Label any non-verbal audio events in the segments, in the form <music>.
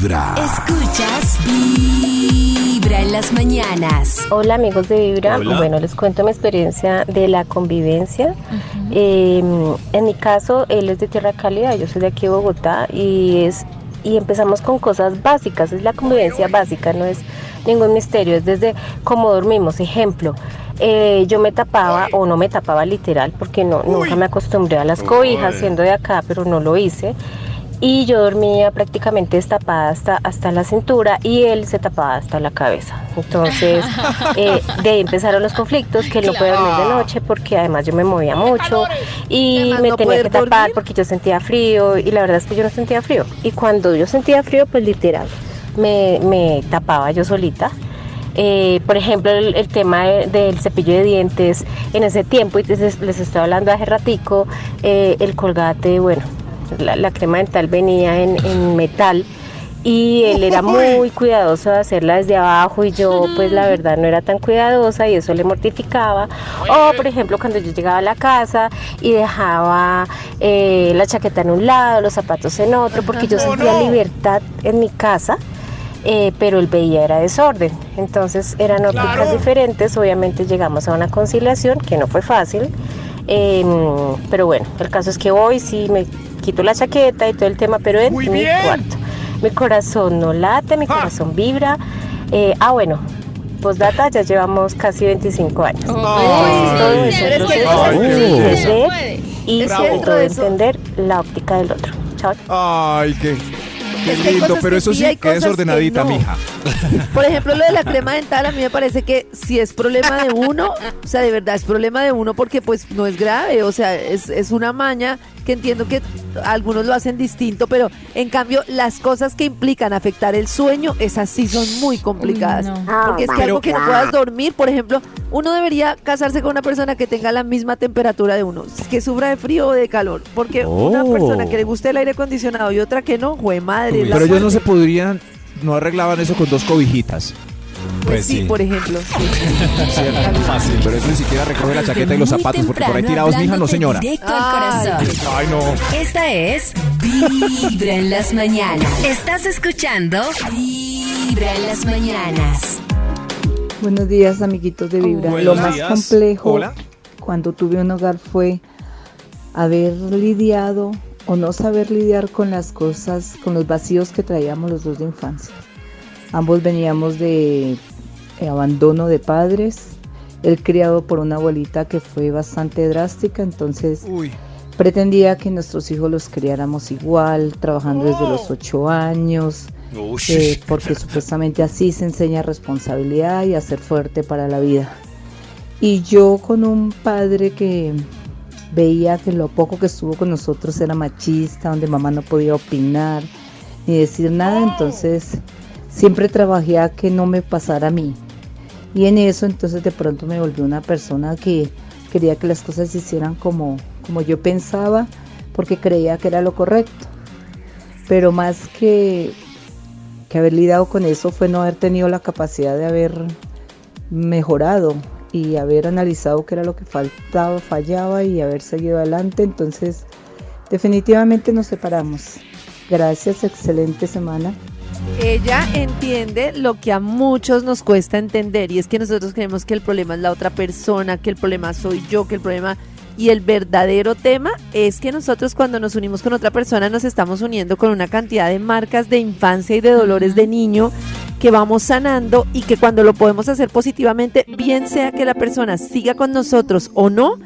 Vibra. Escuchas Vibra en las mañanas. Hola amigos de Vibra, Hola. bueno les cuento mi experiencia de la convivencia. Eh, en mi caso, él es de Tierra Cálida, yo soy de aquí de Bogotá y es y empezamos con cosas básicas, es la convivencia básica, no es ningún misterio, es desde cómo dormimos. Ejemplo, eh, yo me tapaba o no me tapaba literal porque no, nunca me acostumbré a las cobijas siendo de acá, pero no lo hice. Y yo dormía prácticamente destapada hasta, hasta la cintura y él se tapaba hasta la cabeza. Entonces, <laughs> eh, de ahí empezaron los conflictos, que él no puede dormir de noche porque además yo me movía mucho y Además, me no tenía que tapar dormir. porque yo sentía frío y la verdad es que yo no sentía frío. Y cuando yo sentía frío, pues literal, me, me tapaba yo solita. Eh, por ejemplo, el, el tema de- del cepillo de dientes en ese tiempo, y les, les estoy hablando hace ratico, eh, el colgate, bueno, la, la crema dental venía en, en metal y él era muy <laughs> cuidadoso de hacerla desde abajo y yo pues la verdad no era tan cuidadosa y eso le mortificaba. O por ejemplo cuando yo llegaba a la casa y dejaba eh, la chaqueta en un lado, los zapatos en otro, porque yo <laughs> sentía libertad en mi casa eh, pero él veía era desorden. Entonces eran ópticas diferentes, obviamente llegamos a una conciliación que no fue fácil, eh, pero bueno, el caso es que hoy sí me quito la chaqueta y todo el tema, pero en Muy mi bien. cuarto. Mi corazón no late, mi corazón vibra. Eh, ah, bueno, postdata, ya llevamos casi 25 años. Todo es un es proceso Ay, de entender y Es la óptica del otro. Chao. Ay, qué, qué Es lindo, pero eso sí, que desordenadita, no. mija. Por ejemplo, lo de la crema dental, a mí me parece que si es problema de uno, o sea, de verdad es problema de uno porque pues no es grave, o sea, es, es una maña que entiendo que algunos lo hacen distinto, pero en cambio las cosas que implican afectar el sueño, esas sí son muy complicadas. Porque es que algo que no puedas dormir, por ejemplo, uno debería casarse con una persona que tenga la misma temperatura de uno, que sufra de frío o de calor, porque una Oh. persona que le guste el aire acondicionado y otra que no, jue madre. la Pero ellos no se podrían, no arreglaban eso con dos cobijitas. Pues sí, por ejemplo. <laughs> sí. Fácil. Pero eso ni siquiera recoge la chaqueta y los zapatos, porque por ahí tirados, mija, no señora. Directo al Ay. corazón. Ay, no. Esta es Vibra en las mañanas. Estás escuchando Vibra en las mañanas. Buenos días, amiguitos de Vibra. Buenos Lo más días. complejo Hola. cuando tuve un hogar fue haber lidiado o no saber lidiar con las cosas, con los vacíos que traíamos los dos de infancia. Ambos veníamos de eh, abandono de padres, él criado por una abuelita que fue bastante drástica, entonces Uy. pretendía que nuestros hijos los criáramos igual, trabajando desde los ocho años, eh, porque supuestamente así se enseña responsabilidad y a ser fuerte para la vida. Y yo con un padre que veía que lo poco que estuvo con nosotros era machista, donde mamá no podía opinar ni decir nada, entonces siempre trabajé a que no me pasara a mí. Y en eso entonces de pronto me volví una persona que quería que las cosas se hicieran como, como yo pensaba, porque creía que era lo correcto. Pero más que, que haber lidiado con eso fue no haber tenido la capacidad de haber mejorado y haber analizado qué era lo que faltaba, fallaba y haber seguido adelante. Entonces, definitivamente nos separamos. Gracias, excelente semana. Ella entiende lo que a muchos nos cuesta entender y es que nosotros creemos que el problema es la otra persona, que el problema soy yo, que el problema y el verdadero tema es que nosotros cuando nos unimos con otra persona nos estamos uniendo con una cantidad de marcas de infancia y de dolores de niño que vamos sanando y que cuando lo podemos hacer positivamente, bien sea que la persona siga con nosotros o no,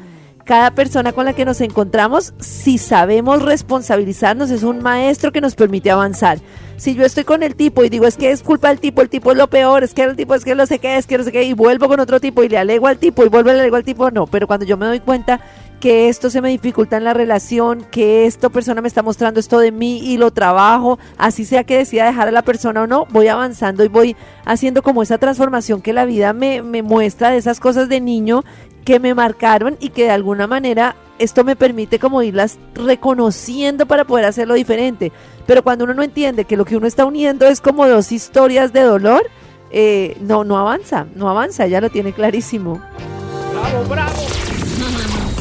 cada persona con la que nos encontramos, si sabemos responsabilizarnos, es un maestro que nos permite avanzar. Si yo estoy con el tipo y digo, es que es culpa del tipo, el tipo es lo peor, es que el tipo es que no sé qué, es que no sé qué, y vuelvo con otro tipo y le alego al tipo y vuelvo y le alego al tipo, no. Pero cuando yo me doy cuenta que esto se me dificulta en la relación, que esta persona me está mostrando esto de mí y lo trabajo, así sea que decida dejar a la persona o no, voy avanzando y voy haciendo como esa transformación que la vida me, me muestra de esas cosas de niño que me marcaron y que de alguna manera esto me permite como irlas reconociendo para poder hacerlo diferente. Pero cuando uno no entiende que lo que uno está uniendo es como dos historias de dolor, eh, no, no avanza, no avanza, ya lo tiene clarísimo.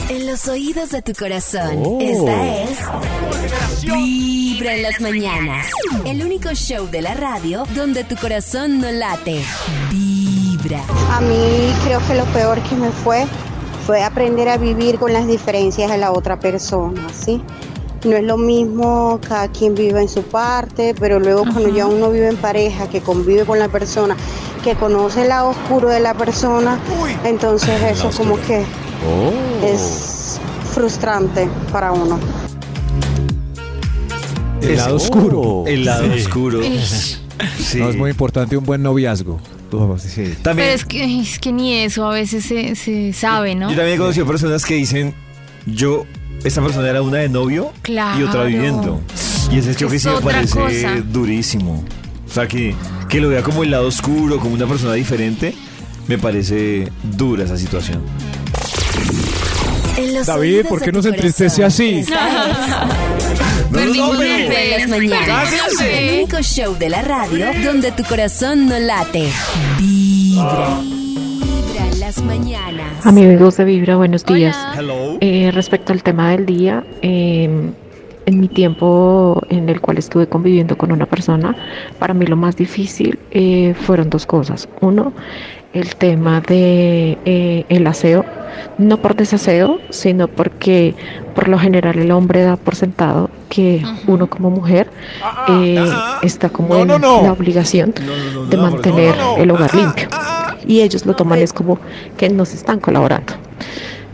En los oídos de tu corazón. Oh. Esta es Vibra en las mañanas. El único show de la radio donde tu corazón no late. Vibra. A mí creo que lo peor que me fue fue aprender a vivir con las diferencias de la otra persona, ¿sí? No es lo mismo, cada quien vive en su parte, pero luego cuando ya uno vive en pareja, que convive con la persona, que conoce el lado oscuro de la persona, entonces eso como que Oh. es frustrante para uno. El lado oscuro. El lado oscuro. <laughs> Sí. No, es muy importante un buen noviazgo. Sí. También, Pero es que, es que ni eso a veces se, se sabe, ¿no? Yo también he conocido personas que dicen, yo, esta persona era una de novio y otra viviendo. Y ese hecho que Es sí me parece cosa. durísimo. O sea, que, que lo vea como el lado oscuro, como una persona diferente, me parece dura esa situación. David, ¿por qué tu no se entristece así? <laughs> Es Vibra en las mañanas. El único show de la radio donde tu corazón no late. Vibra. Vibra en las mañanas. Amigos de Vibra, buenos días. Eh, respecto al tema del día, eh, en mi tiempo en el cual estuve conviviendo con una persona, para mí lo más difícil eh, fueron dos cosas. Uno, el tema de eh, el aseo, no por desaseo, sino porque por lo general el hombre da por sentado que uno como mujer eh, está como No, en no, no. la obligación No, no, no, de mantener no, no, no. el hogar limpio. Y ellos lo toman es como que nos están colaborando.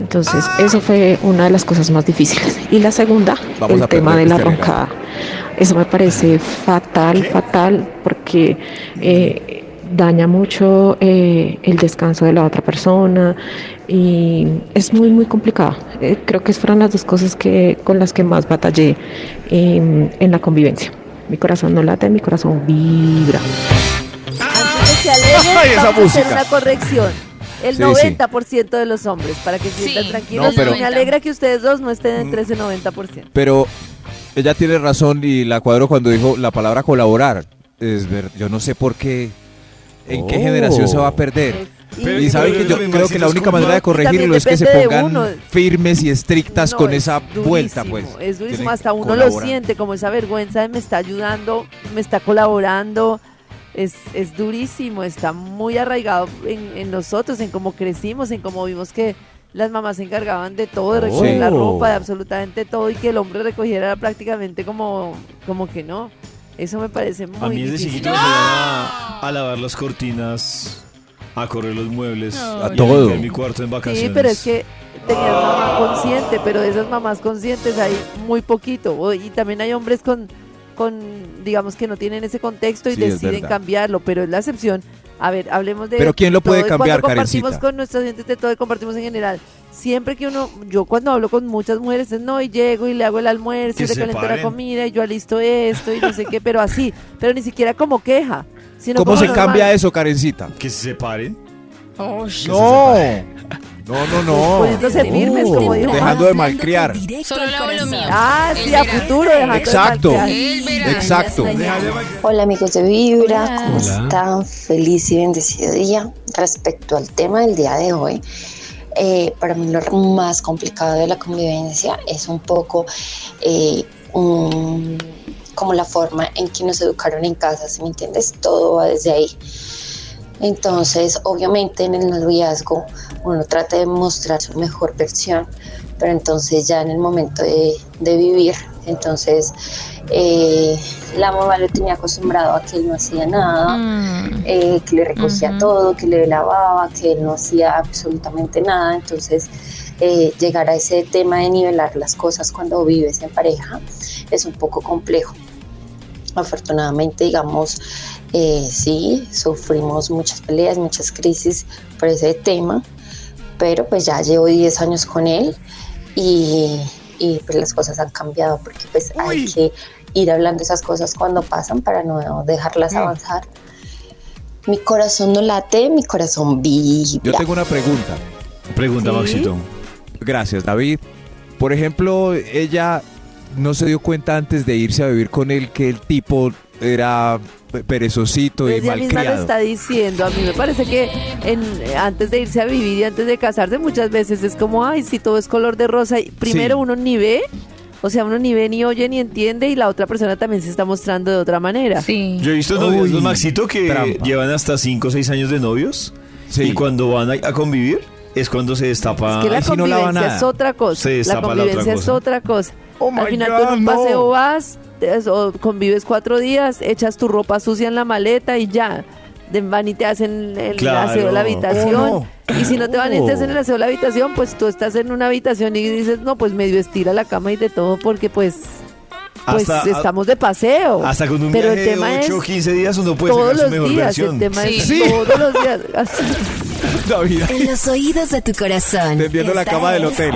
Entonces, eso fue una de las cosas más difíciles. Y la segunda, Vamos el tema de la roncada. Eso me parece fatal, fatal, porque eh, daña mucho eh, el descanso de la otra persona y es muy, muy complicado. Eh, creo que fueron las dos cosas que, con las que más batallé en, en la convivencia. Mi corazón no late, mi corazón vibra. Antes de que Ay, esa vamos a hacer música. una corrección. El Sí, 90% de los hombres, para que se sientan Sí. tranquilos. No, pero- Me alegra que ustedes dos no estén Mm. entre ese 90%. Pero ella tiene razón y la cuadro cuando dijo la palabra colaborar. Es ver, yo no sé por qué, en qué Oh. generación se va a perder. Pero Y saben que yo creo que la única manera de corregirlo es que se pongan firmes y estrictas No, con es esa vuelta, pues. durísimo, Es durísimo, Tienen hasta uno lo colaborar. siente, como esa vergüenza de me está ayudando, me está colaborando. Es, es durísimo, está muy arraigado en, en nosotros, en cómo crecimos, en cómo vimos que las mamás se encargaban de todo, de recoger la ropa, de absolutamente todo, y que el hombre recogiera era prácticamente como, como que no. Eso me parece muy A mí desde chiquito me a, a lavar las cortinas, a correr los muebles, No, a todo. limpiar mi cuarto en vacaciones. Sí, pero es que tenía una mamá consciente, pero de esas mamás conscientes hay muy poquito. Y también hay hombres con, con digamos, que no tienen ese contexto y Sí, deciden cambiarlo, pero es la excepción. A ver, hablemos de. Pero ¿quién lo puede todo, cambiar, compartimos Karencita? con nuestros clientes de todo y compartimos en general. Siempre que uno, yo cuando hablo con muchas mujeres, es no, y llego y le hago el almuerzo, y le se calento la comida, y yo alisto esto, y no sé qué, pero así, pero ni siquiera como queja. Sino ¿Cómo como se normal. cambia eso, Karencita? Que se separen. Ush. No, no, no, no. Poniéndose firmes, como dijo Dejando de malcriar. Solo lavo lo mío. Ah, sí, a futuro, dejando de Exacto. malcriar. El verano. Exacto. Hola amigos de Vibra, Hola. ¿cómo están? Feliz y bendecido día. Respecto al tema del día de hoy, eh, para mí lo más complicado de la convivencia es un poco eh, un- como la forma en que nos educaron en casa, ¿sí me entiendes? Todo va desde ahí. Entonces, obviamente en el noviazgo uno trata de mostrar su mejor versión, pero entonces ya en el momento de, de vivir, entonces eh, la mamá lo tenía acostumbrado a que él no hacía nada, Mm. eh, que le recogía todo, que le lavaba, que él no hacía absolutamente nada. Entonces, eh, llegar a ese tema de nivelar las cosas cuando vives en pareja es un poco complejo. Afortunadamente, digamos, eh, sí, sufrimos muchas peleas, muchas crisis por ese tema, pero pues ya llevo 10 años con él y, y, pues las cosas han cambiado porque pues hay que ir hablando esas cosas cuando pasan para no dejarlas avanzar. Mi corazón no late, mi corazón vibra. Yo tengo una pregunta. Pregunta, Sí. Maxito. Gracias, David. Por ejemplo, ella no se dio cuenta antes de irse a vivir con él que el tipo era perezosito y Ella misma lo malcriado. está diciendo. A mí me parece que en, antes de irse a vivir y antes de casarse, muchas veces es como, ay, si todo es color de rosa. Y primero Sí. uno ni ve, o sea, uno ni ve, ni oye, ni entiende, y la otra persona también se está mostrando de otra manera. Sí. Yo he visto Uy, novios, los Maxito, que trampa. llevan hasta 5 o 6 años de novios. Sí. Y cuando van a, a convivir, es cuando se destapa. Es que la Ay, si no convivencia nada. es otra cosa. Se La destapa la convivencia otra es otra cosa. Oh Al final God, tú en un no. paseo vas, te- o convives cuatro días, echas tu ropa sucia en la maleta y ya. De van y te hacen el Claro. aseo de la habitación. Oh, Y si no te van y te hacen el aseo de la habitación, pues tú estás en una habitación y dices, no, pues medio estira la cama y de todo porque pues... Pues Hasta- estamos de paseo. Hasta con un Pero el viaje tema de 8 o es 15 días uno puede todos sacar su los mejor días. versión. El tema es Sí. todos los días. <laughs> David, En los oídos de tu corazón. tendiendo la cama del es hotel.